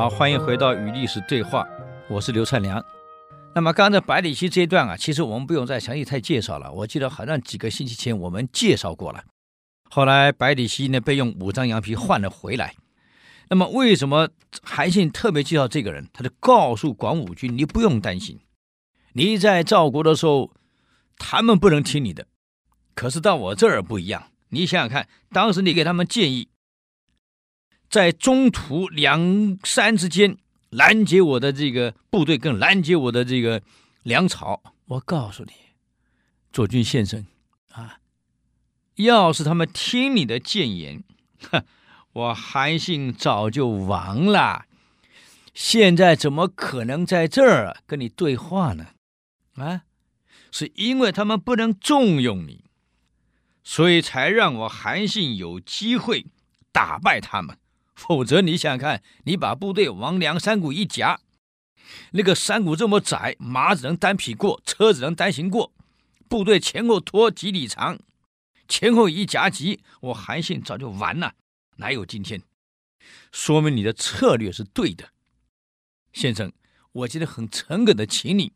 好，欢迎回到与历史对话，我是刘灿良。那么刚才百里奚这一段啊，其实我们不用再详细太介绍了。我记得好像几个星期前我们介绍过了。后来百里奚呢被用五张羊皮换了回来。那么为什么韩信特别介绍这个人？他就告诉广武军：你不用担心，你在赵国的时候，他们不能听你的。可是到我这儿不一样。你想想看，当时你给他们建议，在中途两山之间。拦截我的这个部队，跟拦截我的这个粮草。我告诉你，左军先生啊，要是他们听你的谏言，哼，我韩信早就亡了。现在怎么可能在这儿跟你对话呢？啊，是因为他们不能重用你，所以才让我韩信有机会打败他们。否则，你想想看，你把部队往梁山谷一夹，那个山谷这么窄，马只能单匹过，车只能单行过，部队前后拖几里长，前后一夹击，我韩信早就完了，哪有今天？说明你的策略是对的，先生，我今天很诚恳的请你，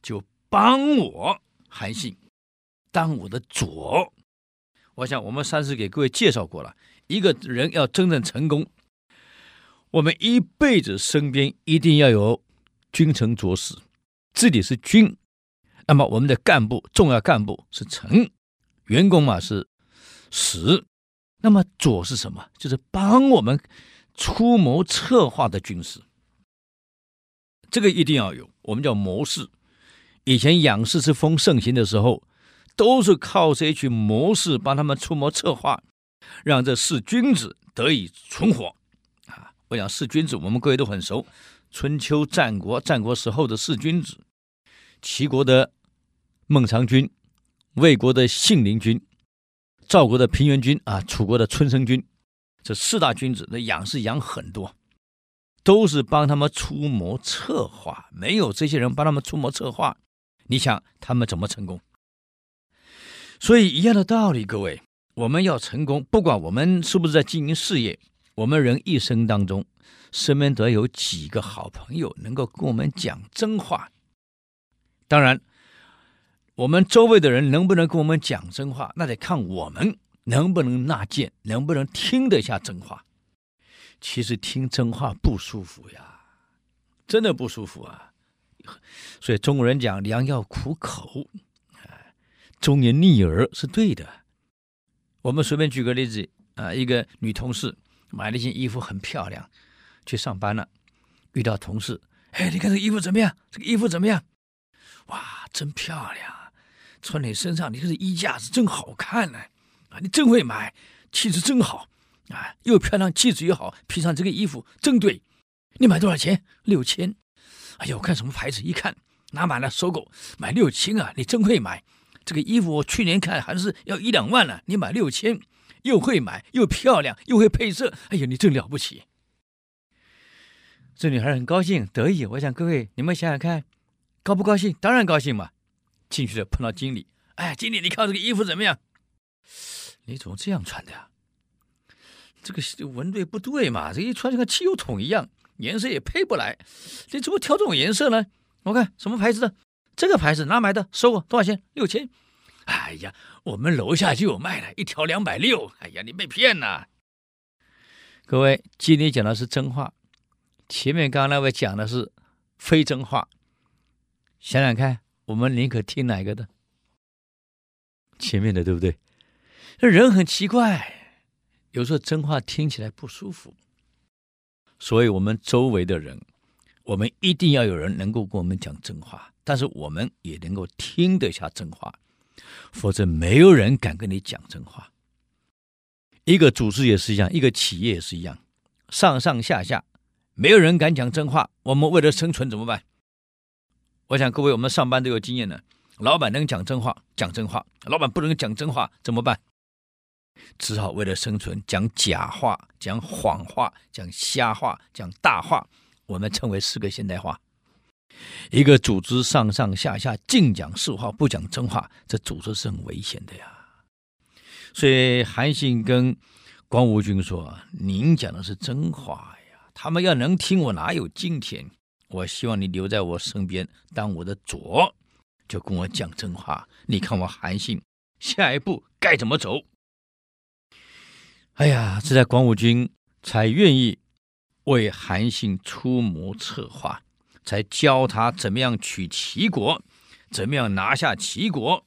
就帮我韩信当我的左。我想我们上次给各位介绍过了。一个人要真正成功，我们一辈子身边一定要有君臣佐使，自己是君，那么我们的干部、重要干部是臣，员工嘛是使，那么佐是什么？就是帮我们出谋策划的军师，这个一定要有，我们叫谋士。以前仰视之风盛行的时候，都是靠这一群谋士帮他们出谋策划。让这四君子得以存活，啊！我想四君子，我们各位都很熟。春秋战国战国时候的四君子，齐国的孟尝君，魏国的信陵君，赵国的平原君啊，楚国的春申君，这四大君子，那养是养很多，都是帮他们出谋策划。没有这些人帮他们出谋策划，你想他们怎么成功？所以一样的道理，各位。我们要成功，不管我们是不是在经营事业，我们人一生当中，身边得有几个好朋友能够跟我们讲真话。当然，我们周围的人能不能跟我们讲真话，那得看我们能不能纳谏，能不能听得下真话。其实听真话不舒服呀，真的不舒服啊。所以中国人讲良药苦口，忠言逆耳是对的。我们随便举个例子啊，一个女同事买了一件衣服很漂亮，去上班了，遇到同事，哎，你看这衣服怎么样？这个衣服怎么样？哇，真漂亮，穿你身上，你看这衣架子真好看呢，啊，你真会买，气质真好，啊，又漂亮，气质又好，披上这个衣服真对。你买多少钱？六千。哎呦，我看什么牌子？一看拿满了，收购，买六千啊，你真会买。这个衣服我去年看还是要一两万呢，你买六千，又会买又漂亮又会配色，哎呀，你真了不起！这女孩很高兴得意。我想各位你们想想看，高不高兴？当然高兴嘛。进去了碰到经理，哎，经理你看这个衣服怎么样？你怎么这样穿的呀？这个纹对不对嘛？这一穿就跟汽油桶一样，颜色也配不来，你怎么挑这种颜色呢？我看什么牌子的？这个牌子哪买的？收我多少钱？六千。哎呀，我们楼下就有卖的，一条两百六。哎呀，你被骗了。各位，经理讲的是真话，前面刚刚那位讲的是非真话。想想看，我们宁可听哪个的？前面的，对不对？这人很奇怪，有时候真话听起来不舒服，所以我们周围的人，我们一定要有人能够跟我们讲真话。但是我们也能够听得下真话，否则没有人敢跟你讲真话。一个组织也是一样，一个企业也是一样，上上下下没有人敢讲真话。我们为了生存怎么办？我想各位我们上班都有经验的，老板能讲真话讲真话，老板不能讲真话怎么办？只好为了生存讲假话、讲谎话、讲瞎话、讲大话，我们称为四个现代化。一个组织上上下下净讲实话，不讲真话，这组织是很危险的呀。所以韩信跟广武军说：“您讲的是真话呀，他们要能听，我哪有今天？我希望你留在我身边，当我的左，就跟我讲真话。你看我韩信下一步该怎么走？哎呀，这在广武军才愿意为韩信出谋策划，才教他怎么样取齐国，怎么样拿下齐国，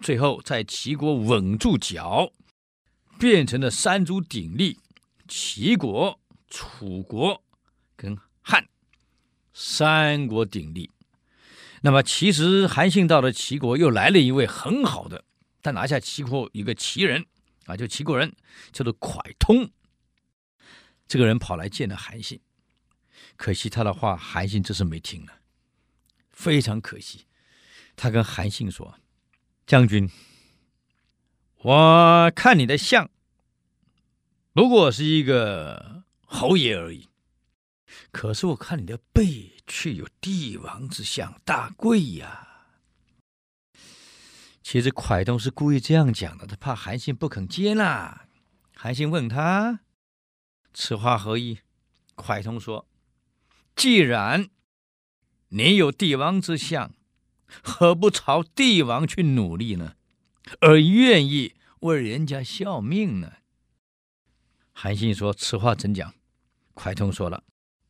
最后在齐国稳住脚，变成了三足鼎立，齐国、楚国跟汉。三国鼎立，那么其实韩信到了齐国，又来了一位很好的，他拿下齐国一个齐人啊，就齐国人叫做蒯通。这个人跑来见了韩信，可惜他的话韩信这是没听了，非常可惜。他跟韩信说：“将军，我看你的相，不过是一个侯爷而已。”可是我看你的背却有帝王之相，大贵呀！其实蒯通是故意这样讲的，他怕韩信不肯接纳。韩信问他：“此话何意？”蒯通说：“既然你有帝王之相，何不朝帝王去努力呢？而愿意为人家效命呢？”韩信说：“此话怎讲？”蒯通说了。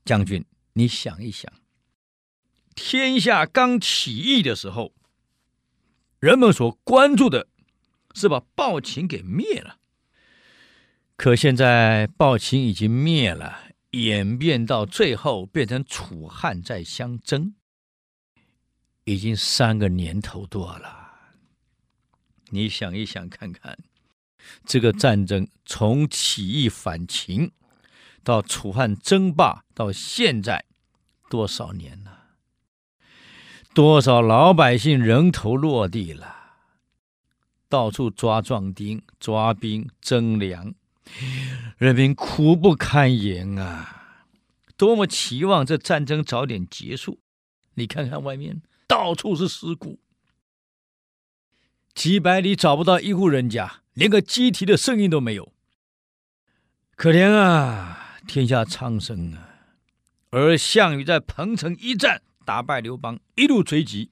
将军，你想一想，天下刚起义的时候，人们所关注的是把暴秦给灭了。可现在暴秦已经灭了，演变到最后变成楚汉在相争，已经三个年头多了。你想一想看看，这个战争从起义反秦。到楚汉争霸到现在多少年了？多少老百姓人头落地了？到处抓壮丁、抓兵、征粮，人民苦不堪言啊！多么期望这战争早点结束！你看看外面，到处是尸骨，几百里找不到一户人家，连个鸡啼的声音都没有，可怜啊！天下苍生啊！而项羽在彭城一战打败刘邦，一路追击，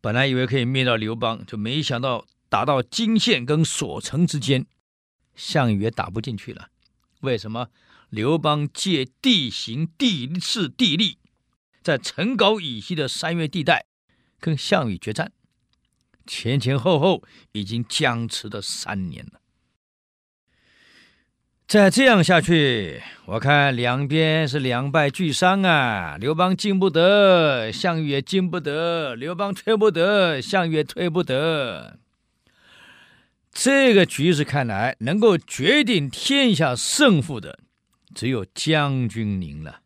本来以为可以灭掉刘邦，就没想到打到泾县跟所城之间，项羽也打不进去了。为什么？刘邦借地形、地势、地利，在陈高以西的山岳地带跟项羽决战，前前后后已经僵持了三年了。再这样下去，我看两边是两败俱伤啊！刘邦进不得，项羽也进不得；刘邦退不得，项羽也退不得。这个局势看来，能够决定天下胜负的，只有将军您了。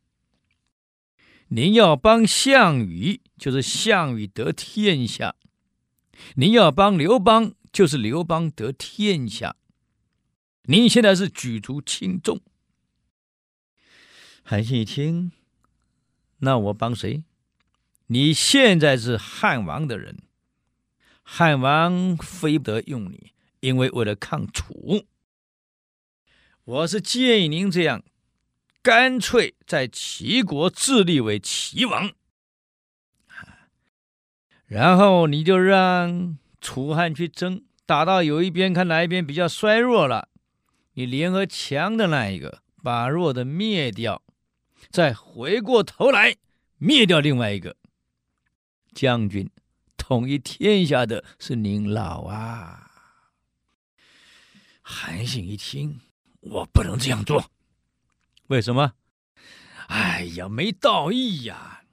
您要帮项羽，就是项羽得天下；您要帮刘邦，就是刘邦得天下。您现在是举足轻重。韩信一听，那我帮谁？你现在是汉王的人，汉王非不得用你，因为为了抗楚。我是建议您这样，干脆在齐国自立为齐王，然后你就让楚汉去争，打到有一边，看哪一边比较衰弱了。你联合强的那一个，把弱的灭掉，再回过头来灭掉另外一个。将军统一天下的是您老啊！韩信一听，我不能这样做。为什么？哎呀，没道义呀！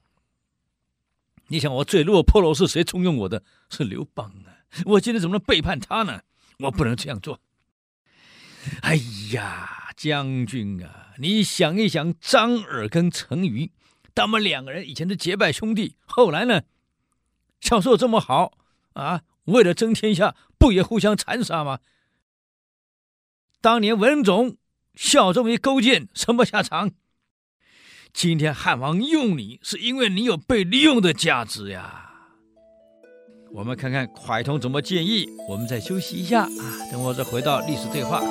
你想，我最落魄了，是谁重用我的？是刘邦啊！我今天怎么能背叛他呢？我不能这样做。哎呀，将军啊，你想一想，张耳跟陈馀，他们两个人以前是结拜兄弟，后来呢，小时候这么好啊？为了争天下，不也互相残杀吗？当年文种效忠于勾践，什么下场？今天汉王用你，是因为你有被利用的价值呀。我们看看蒯通怎么建议。我们再休息一下啊，等我再回到历史对话。